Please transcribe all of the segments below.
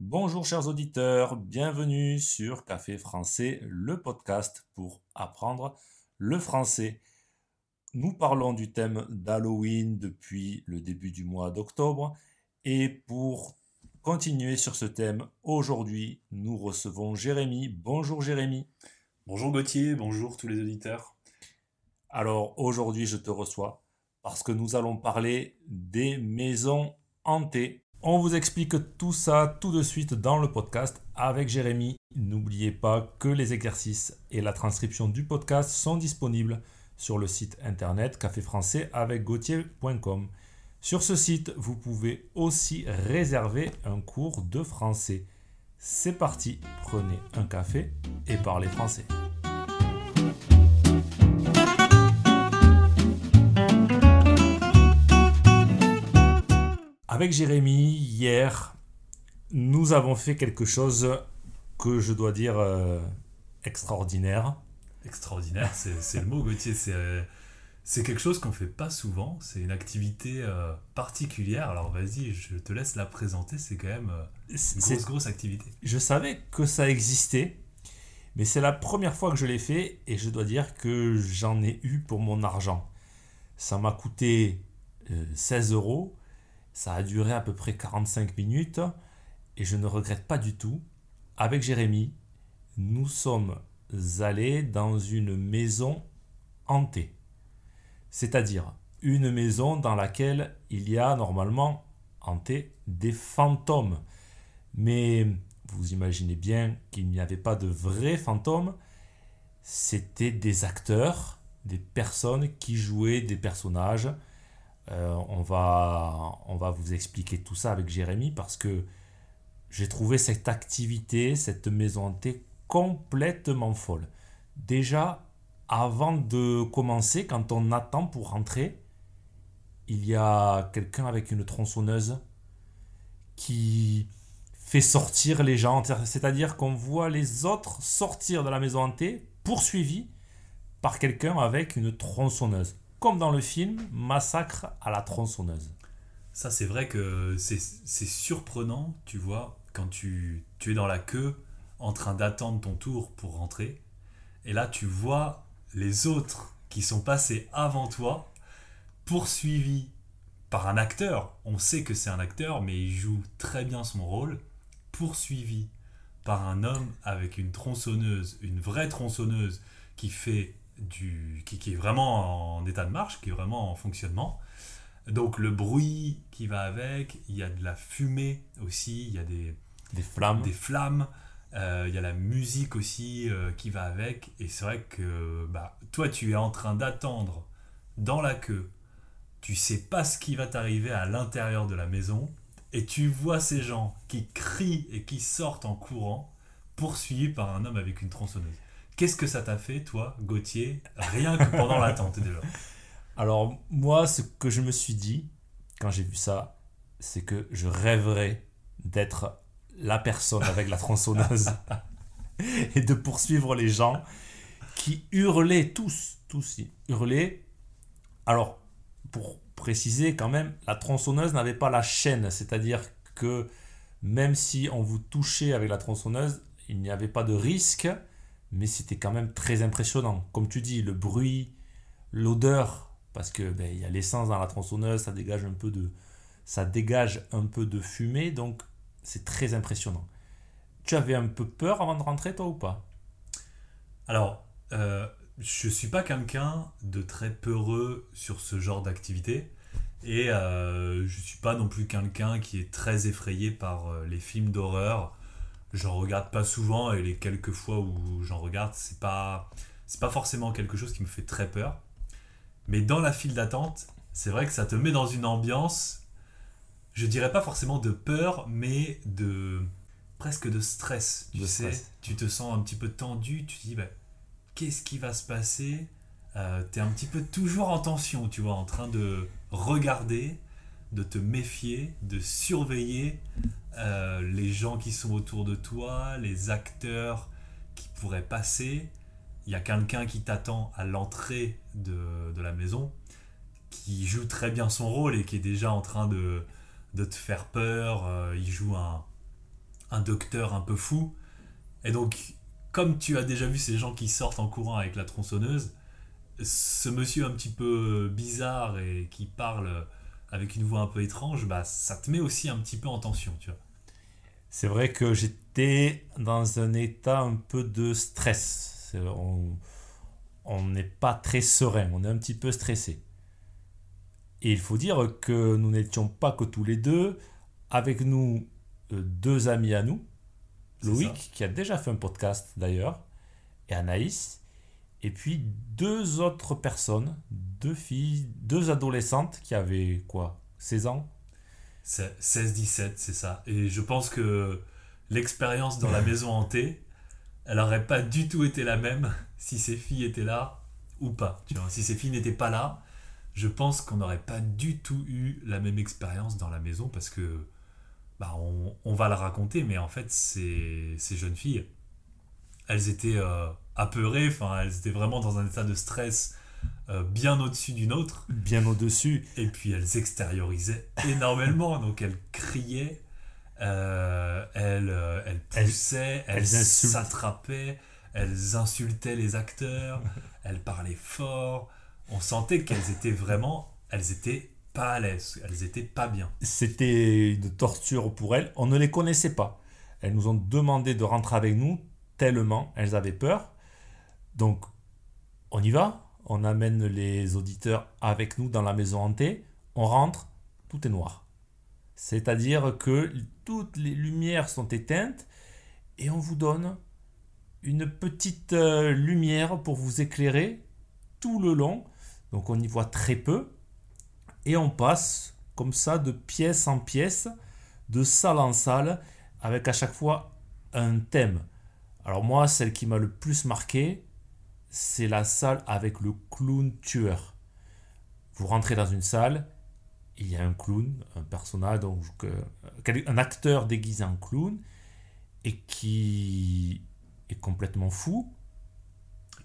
Bonjour chers auditeurs, bienvenue sur Café Français, le podcast pour apprendre le français. Nous parlons du thème d'Halloween depuis le début du mois d'octobre et pour continuer sur ce thème, aujourd'hui nous recevons Jérémy. Bonjour Jérémy. Bonjour Gauthier, bonjour tous les auditeurs. Alors aujourd'hui je te reçois parce que nous allons parler des maisons hantées. On vous explique tout ça tout de suite dans le podcast avec Jérémy. N'oubliez pas que les exercices et la transcription du podcast sont disponibles sur le site internet caféfrançais avec. Sur ce site, vous pouvez aussi réserver un cours de français. C'est parti, prenez un café et parlez français. Avec Jérémy, hier, nous avons fait quelque chose que je dois dire euh, extraordinaire. Extraordinaire, c'est le mot Gauthier. C'est euh, quelque chose qu'on fait pas souvent. C'est une activité euh, particulière. Alors vas-y, je te laisse la présenter. C'est quand même une grosse, grosse activité. Je savais que ça existait, mais c'est la première fois que je l'ai fait et je dois dire que j'en ai eu pour mon argent. Ça m'a coûté 16 euros ça a duré à peu près 45 minutes et je ne regrette pas du tout. Avec Jérémy, nous sommes allés dans une maison hantée. C'est-à-dire une maison dans laquelle il y a normalement hanté des fantômes. Mais vous imaginez bien qu'il n'y avait pas de vrais fantômes, c'était des acteurs, des personnes qui jouaient des personnages euh, on, va, on va vous expliquer tout ça avec Jérémy parce que j'ai trouvé cette activité, cette maison hantée complètement folle. Déjà, avant de commencer, quand on attend pour rentrer, il y a quelqu'un avec une tronçonneuse qui fait sortir les gens. C'est-à-dire qu'on voit les autres sortir de la maison hantée poursuivis par quelqu'un avec une tronçonneuse comme dans le film Massacre à la tronçonneuse. Ça, c'est vrai que c'est surprenant, tu vois, quand tu, tu es dans la queue en train d'attendre ton tour pour rentrer. Et là, tu vois les autres qui sont passés avant toi, poursuivis par un acteur. On sait que c'est un acteur, mais il joue très bien son rôle. Poursuivi par un homme avec une tronçonneuse, une vraie tronçonneuse qui fait du, qui, est vraiment en état de marche, qui est vraiment en fonctionnement. Donc le bruit qui va avec, il y a de la fumée aussi, il y a des, des flammes. Des flammes. Euh, il y a la musique aussi euh, qui va avec. Et c'est vrai que bah, toi, tu es en train d'attendre dans la queue. Tu sais pas ce qui va t'arriver à l'intérieur de la maison. Et tu vois ces gens qui crient et qui sortent en courant, poursuivis par un homme avec une tronçonneuse. Qu'est-ce que ça t'a fait, toi, Gauthier, rien que pendant l'attente déjà. Alors, moi, ce que je me suis dit quand j'ai vu ça, c'est que je rêverais d'être la personne avec la tronçonneuse et de poursuivre les gens qui hurlaient tous, tous hurlaient. Alors, pour préciser quand même, la tronçonneuse n'avait pas la chaîne, c'est-à-dire que même si on vous touchait avec la tronçonneuse, il n'y avait pas de risque mais c'était quand même très impressionnant. Comme tu dis, le bruit, l'odeur, parce que ben, il y a l'essence dans la tronçonneuse, ça dégage un peu de, ça dégage un peu de fumée, donc c'est très impressionnant. Tu avais un peu peur avant de rentrer, toi ou pas? Alors, euh, je suis pas quelqu'un de très peureux sur ce genre d'activité. Et euh, je suis pas non plus quelqu'un qui est très effrayé par euh, les films d'horreur j'en regarde pas souvent et les quelques fois où j'en regarde, c'est pas c'est pas forcément quelque chose qui me fait très peur. Mais dans la file d'attente, c'est vrai que ça te met dans une ambiance, je dirais pas forcément de peur, mais de presque de stress. Tu sais, tu te sens un petit peu tendu, tu te dis bah, qu'est-ce qui va se passer? Euh, Tu es un petit peu toujours en tension, tu vois, en train de regarder, de te méfier, de surveiller euh, les gens qui sont autour de toi, les acteurs qui pourraient passer. Il y a quelqu'un qui t'attend à l'entrée de, la maison, qui joue très bien son rôle et qui est déjà en train de, de te faire peur. Euh, il joue un, un docteur un peu fou. Et donc, comme tu as déjà vu ces gens qui sortent en courant avec la tronçonneuse, ce monsieur un petit peu bizarre et qui parle avec une voix un peu étrange, bah, ça te met aussi un petit peu en tension, tu vois. C'est vrai que j'étais dans un état un peu de stress. On n'est pas très serein, on est un petit peu stressé. Et il faut dire que nous n'étions pas que tous les deux. Avec nous, euh, deux amis à nous. Loïc, qui a déjà fait un podcast d'ailleurs, et Anaïs. Et puis deux autres personnes, deux filles, deux adolescentes qui avaient quoi 16 ans 16-17, c'est ça. Et je pense que l'expérience dans la maison hantée, elle n'aurait pas du tout été la même si ces filles étaient là ou pas. Tu vois, si ces filles n'étaient pas là, je pense qu'on n'aurait pas du tout eu la même expérience dans la maison parce que bah, on, va le raconter, mais en fait, ces, ces jeunes filles, elles étaient euh, apeurées, enfin, elles étaient vraiment dans un état de stress euh, bien au-dessus d'une autre. Bien au-dessus. Et puis elles extériorisaient énormément, donc elles criaient, euh, elles, elles poussaient, elles, elles s'attrapaient, elles insultaient les acteurs, elles parlaient fort. On sentait qu'elles étaient vraiment, elles étaient pas à l'aise, elles étaient pas bien. C'était une torture pour elles. On ne les connaissait pas. Elles nous ont demandé de rentrer avec nous tellement elles avaient peur. Donc, on y va. On amène les auditeurs avec nous dans la maison hantée. On rentre, tout est noir. C'est-à-dire que toutes les lumières sont éteintes et on vous donne une petite euh, lumière pour vous éclairer tout le long. Donc on y voit très peu. Et on passe comme ça de pièce en pièce, de salle en salle, avec à chaque fois un thème. Alors moi, celle qui m'a le plus marqué, c'est la salle avec le clown tueur. Vous rentrez dans une salle, il y a un clown, un personnage, donc un acteur déguisé en clown, et qui est complètement fou.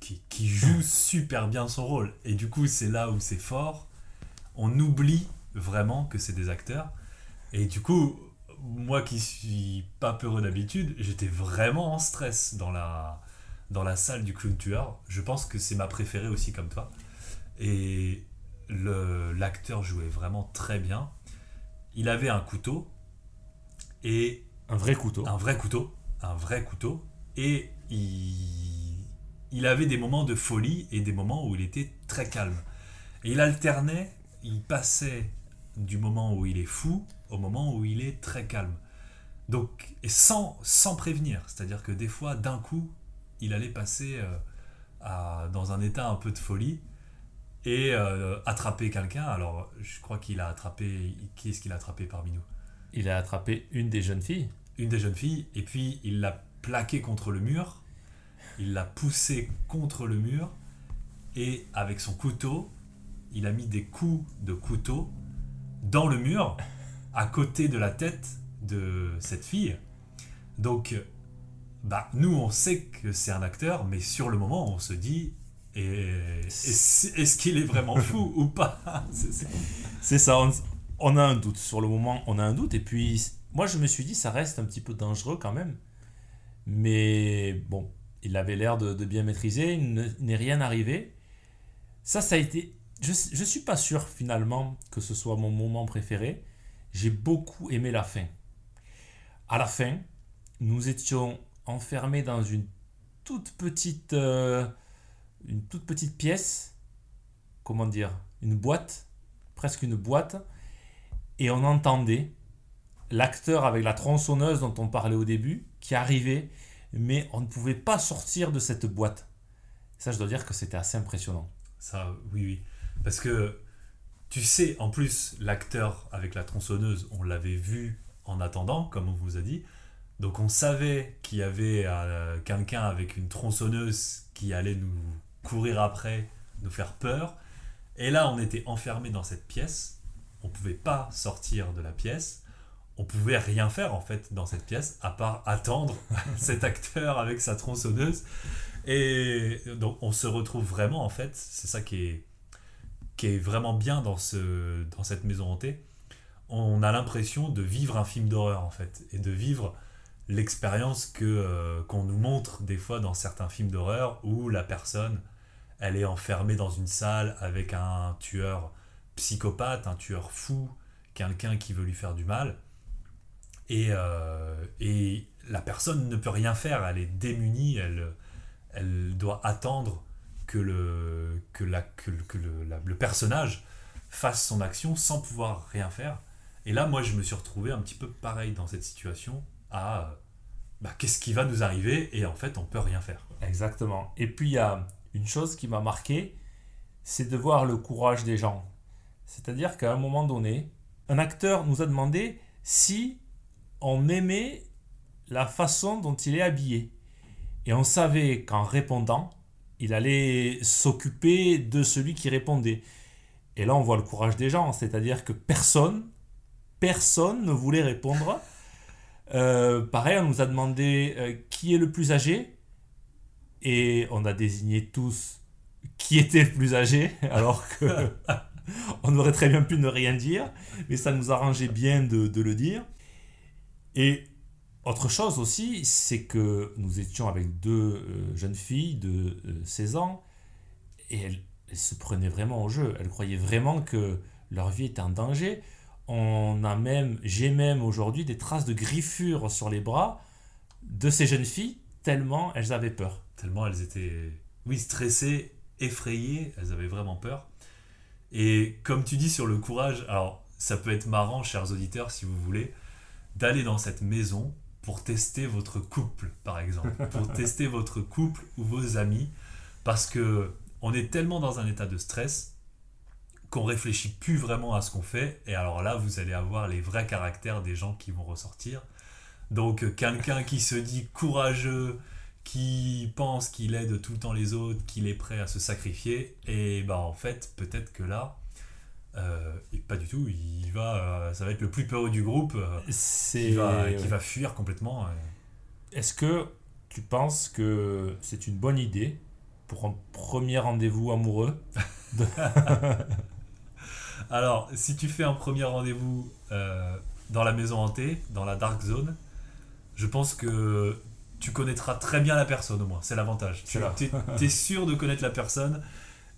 Qui, qui joue super bien son rôle. Et du coup, c'est là où c'est fort. On oublie vraiment que c'est des acteurs. Et du coup, moi qui suis pas peureux d'habitude, j'étais vraiment en stress dans la, dans la salle du clown tueur. Je pense que c'est ma préférée aussi comme toi. Et l'acteur jouait vraiment très bien. Il avait un couteau et un vrai couteau. Un vrai couteau, un vrai couteau et il, il avait des moments de folie et des moments où il était très calme. Et il alternait, il passait du moment où il est fou au moment où il est très calme. Donc, et sans, sans prévenir, c'est-à-dire que des fois, d'un coup, il allait passer euh, à, dans un état un peu de folie et euh, attraper quelqu'un. Alors, je crois qu'il a attrapé. Qui est-ce qu'il a attrapé parmi nous? Il a attrapé une des jeunes filles. Une des jeunes filles, et puis il l'a plaqué contre le mur, il l'a poussé contre le mur, et avec son couteau, il a mis des coups de couteau dans le mur, à côté de la tête de cette fille. Donc, bah, nous, on sait que c'est un acteur, mais sur le moment, on se dit est-ce qu'il est vraiment fou ou pas? C'est ça, on, a un doute. Sur le moment, on a un doute. Et puis, moi, je me suis dit, ça reste un petit peu dangereux quand même. Mais bon, il avait l'air de, bien maîtriser, il n'est rien arrivé. Ça, ça a été je ne suis pas sûr finalement que ce soit mon moment préféré. J'ai beaucoup aimé la fin. À la fin, nous étions enfermés dans une toute petite, euh, une toute petite pièce, comment dire, une boîte, presque une boîte, et on entendait l'acteur avec la tronçonneuse dont on parlait au début qui arrivait, mais on ne pouvait pas sortir de cette boîte. Ça, je dois dire que c'était assez impressionnant. Ça, oui, oui. Parce que tu sais, en plus, l'acteur avec la tronçonneuse, on l'avait vu en attendant, comme on vous a dit. Donc on savait qu'il y avait euh, quelqu'un avec une tronçonneuse qui allait nous courir après, nous faire peur. Et là, on était enfermé dans cette pièce. On ne pouvait pas sortir de la pièce. On pouvait rien faire en fait dans cette pièce à part attendre cet acteur avec sa tronçonneuse. Et donc on se retrouve vraiment en fait, c'est ça qui est qui est vraiment bien dans, ce, dans cette maison hantée, on a l'impression de vivre un film d'horreur en fait, et de vivre l'expérience que euh, qu'on nous montre des fois dans certains films d'horreur où la personne elle est enfermée dans une salle avec un tueur psychopathe, un tueur fou, quelqu'un qui veut lui faire du mal. Et, euh, et la personne ne peut rien faire, elle est démunie, elle, elle doit attendre que le, que, la, que, le, le personnage fasse son action sans pouvoir rien faire. Et là, moi, je me suis retrouvé un petit peu pareil dans cette situation à bah, qu'est-ce qui va nous arriver et en fait, on peut rien faire. Exactement. Et puis, il y a une chose qui m'a marqué, c'est de voir le courage des gens. C'est-à-dire qu'à un moment donné, un acteur nous a demandé si on aimait la façon dont il est habillé. Et on savait qu'en répondant, il allait s'occuper de celui qui répondait. Et là, on voit le courage des gens, c'est-à-dire que personne, personne ne voulait répondre. Euh, pareil, on nous a demandé euh, qui est le plus âgé, et on a désigné tous qui était le plus âgé, alors que on aurait très bien pu ne rien dire, mais ça nous arrangeait bien de, le dire. Et autre chose aussi, c'est que nous étions avec deux euh, jeunes filles de 16 ans et elles, se prenaient vraiment au jeu. Elles croyaient vraiment que leur vie était en danger. On a même, j'ai même aujourd'hui des traces de griffures sur les bras de ces jeunes filles tellement elles avaient peur. Tellement elles étaient, oui, stressées, effrayées, elles avaient vraiment peur. Et comme tu dis sur le courage, alors ça peut être marrant, chers auditeurs, si vous voulez, d'aller dans cette maison pour tester votre couple, par exemple, pour tester votre couple ou vos amis, parce que on est tellement dans un état de stress qu'on réfléchit plus vraiment à ce qu'on fait, et alors là, vous allez avoir les vrais caractères des gens qui vont ressortir. Donc, quelqu'un qui se dit courageux, qui pense qu'il aide tout le temps les autres, qu'il est prêt à se sacrifier, et ben en fait, peut-être que là, euh, pas du tout, il va, euh, ça va être le plus peureux du groupe euh, qui, va, qui, va, fuir complètement. Est-ce que tu penses que c'est une bonne idée pour un premier rendez-vous amoureux Alors, si tu fais un premier rendez-vous dans la maison hantée, dans la dark zone, je pense que tu connaîtras très bien la personne au moins, c'est l'avantage. Tu es, sûr de connaître la personne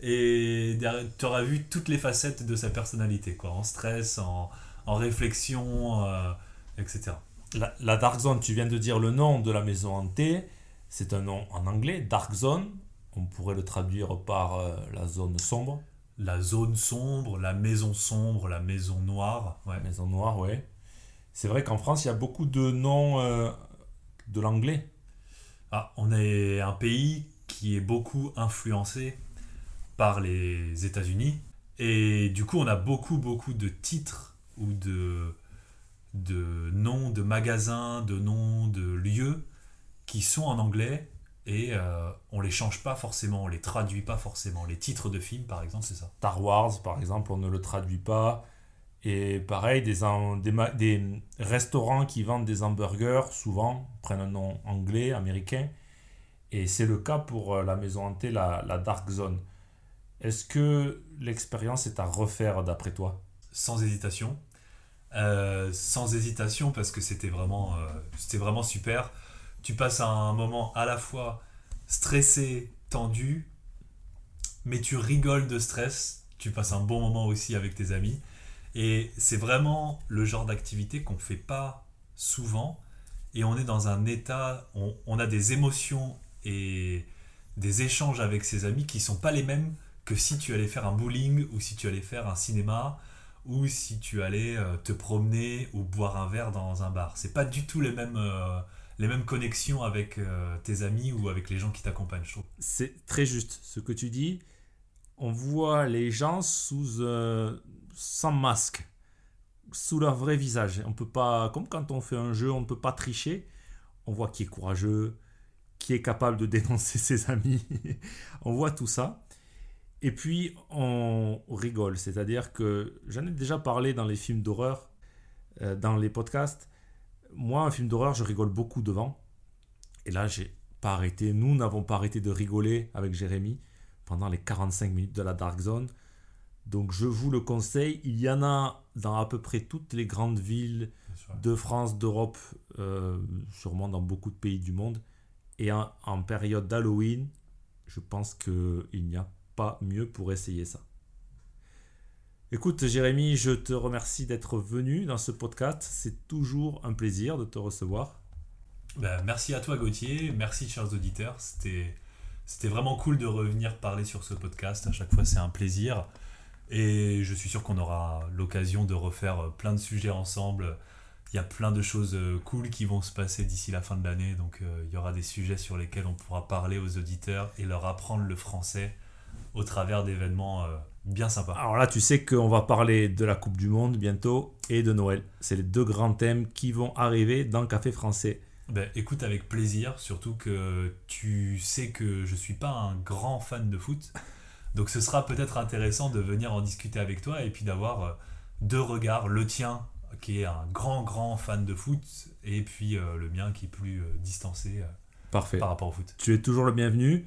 et tu auras vu toutes les facettes de sa personnalité, quoi, en stress, en, en réflexion, euh, etc. La, la, Dark Zone, tu viens de dire le nom de la maison hantée, c'est un nom en anglais, Dark Zone, on pourrait le traduire par euh, la zone sombre. La zone sombre, la maison sombre, la maison noire. Ouais. Maison noire, ouais. C'est vrai qu'en France, il y a beaucoup de noms euh, de l'anglais. Ah, on est un pays qui est beaucoup influencé par les États-Unis. Et du coup, on a beaucoup, beaucoup de titres ou de, de noms de magasins, de noms de lieux qui sont en anglais et euh, on les change pas forcément, on les traduit pas forcément. Les titres de films, par exemple, c'est ça. Star Wars, par exemple, on ne le traduit pas. Et pareil, des, des, des restaurants qui vendent des hamburgers, souvent, prennent un nom anglais, américain. Et c'est le cas pour euh, la maison hantée, la, la Dark Zone. Est-ce que l'expérience est à refaire d'après toi? Sans hésitation. Euh, sans hésitation parce que c'était vraiment, euh, c'était vraiment super. Tu passes un moment à la fois stressé, tendu, mais tu rigoles de stress. Tu passes un bon moment aussi avec tes amis. Et c'est vraiment le genre d'activité qu'on ne fait pas souvent. Et on est dans un état, on, on a des émotions et des échanges avec ses amis qui sont pas les mêmes que si tu allais faire un bowling ou si tu allais faire un cinéma ou si tu allais euh, te promener ou boire un verre dans un bar. C'est pas du tout les mêmes, euh, les mêmes connexions avec euh, tes amis ou avec les gens qui t'accompagnent, je trouve. C'est très juste ce que tu dis. On voit les gens sous sans masque, sous leur vrai visage. On peut pas, comme quand on fait un jeu, on ne peut pas tricher. On voit qui est courageux, qui est capable de dénoncer ses amis. on voit tout ça. Et puis, on rigole. C'est-à-dire que j'en ai déjà parlé dans les films d'horreur, euh, dans les podcasts. Moi, un film d'horreur, je rigole beaucoup devant. Et là, j'ai pas arrêté. Nous n'avons pas arrêté de rigoler avec Jérémy pendant les 45 minutes de la Dark Zone. Donc, je vous le conseille. Il y en a dans à peu près toutes les grandes villes de France, d'Europe, euh, sûrement dans beaucoup de pays du monde. Et en, en période d'Halloween, je pense qu'il n'y a pas mieux pour essayer ça. Écoute, Jérémy, je te remercie d'être venu dans ce podcast. C'est toujours un plaisir de te recevoir. Ben, merci à toi, Gauthier. Merci, chers auditeurs. C'était, c'était vraiment cool de revenir parler sur ce podcast. À chaque fois, c'est un plaisir. Et je suis sûr qu'on aura l'occasion de refaire plein de sujets ensemble. Il y a plein de choses euh, cool qui vont se passer d'ici la fin de l'année. Donc, euh, il y aura des sujets sur lesquels on pourra parler aux auditeurs et leur apprendre le français au travers d'événements euh, bien sympas. Alors là, tu sais qu'on va parler de la Coupe du Monde bientôt et de Noël. C'est les deux grands thèmes qui vont arriver dans le Café Français. Ben, écoute avec plaisir, surtout que tu sais que je suis pas un grand fan de foot. Donc ce sera peut-être intéressant de venir en discuter avec toi et puis d'avoir euh, deux regards, le tien qui est un grand grand fan de foot et puis euh, le mien qui est plus euh, distancé Parfait. par rapport au foot. Tu es toujours le bienvenu.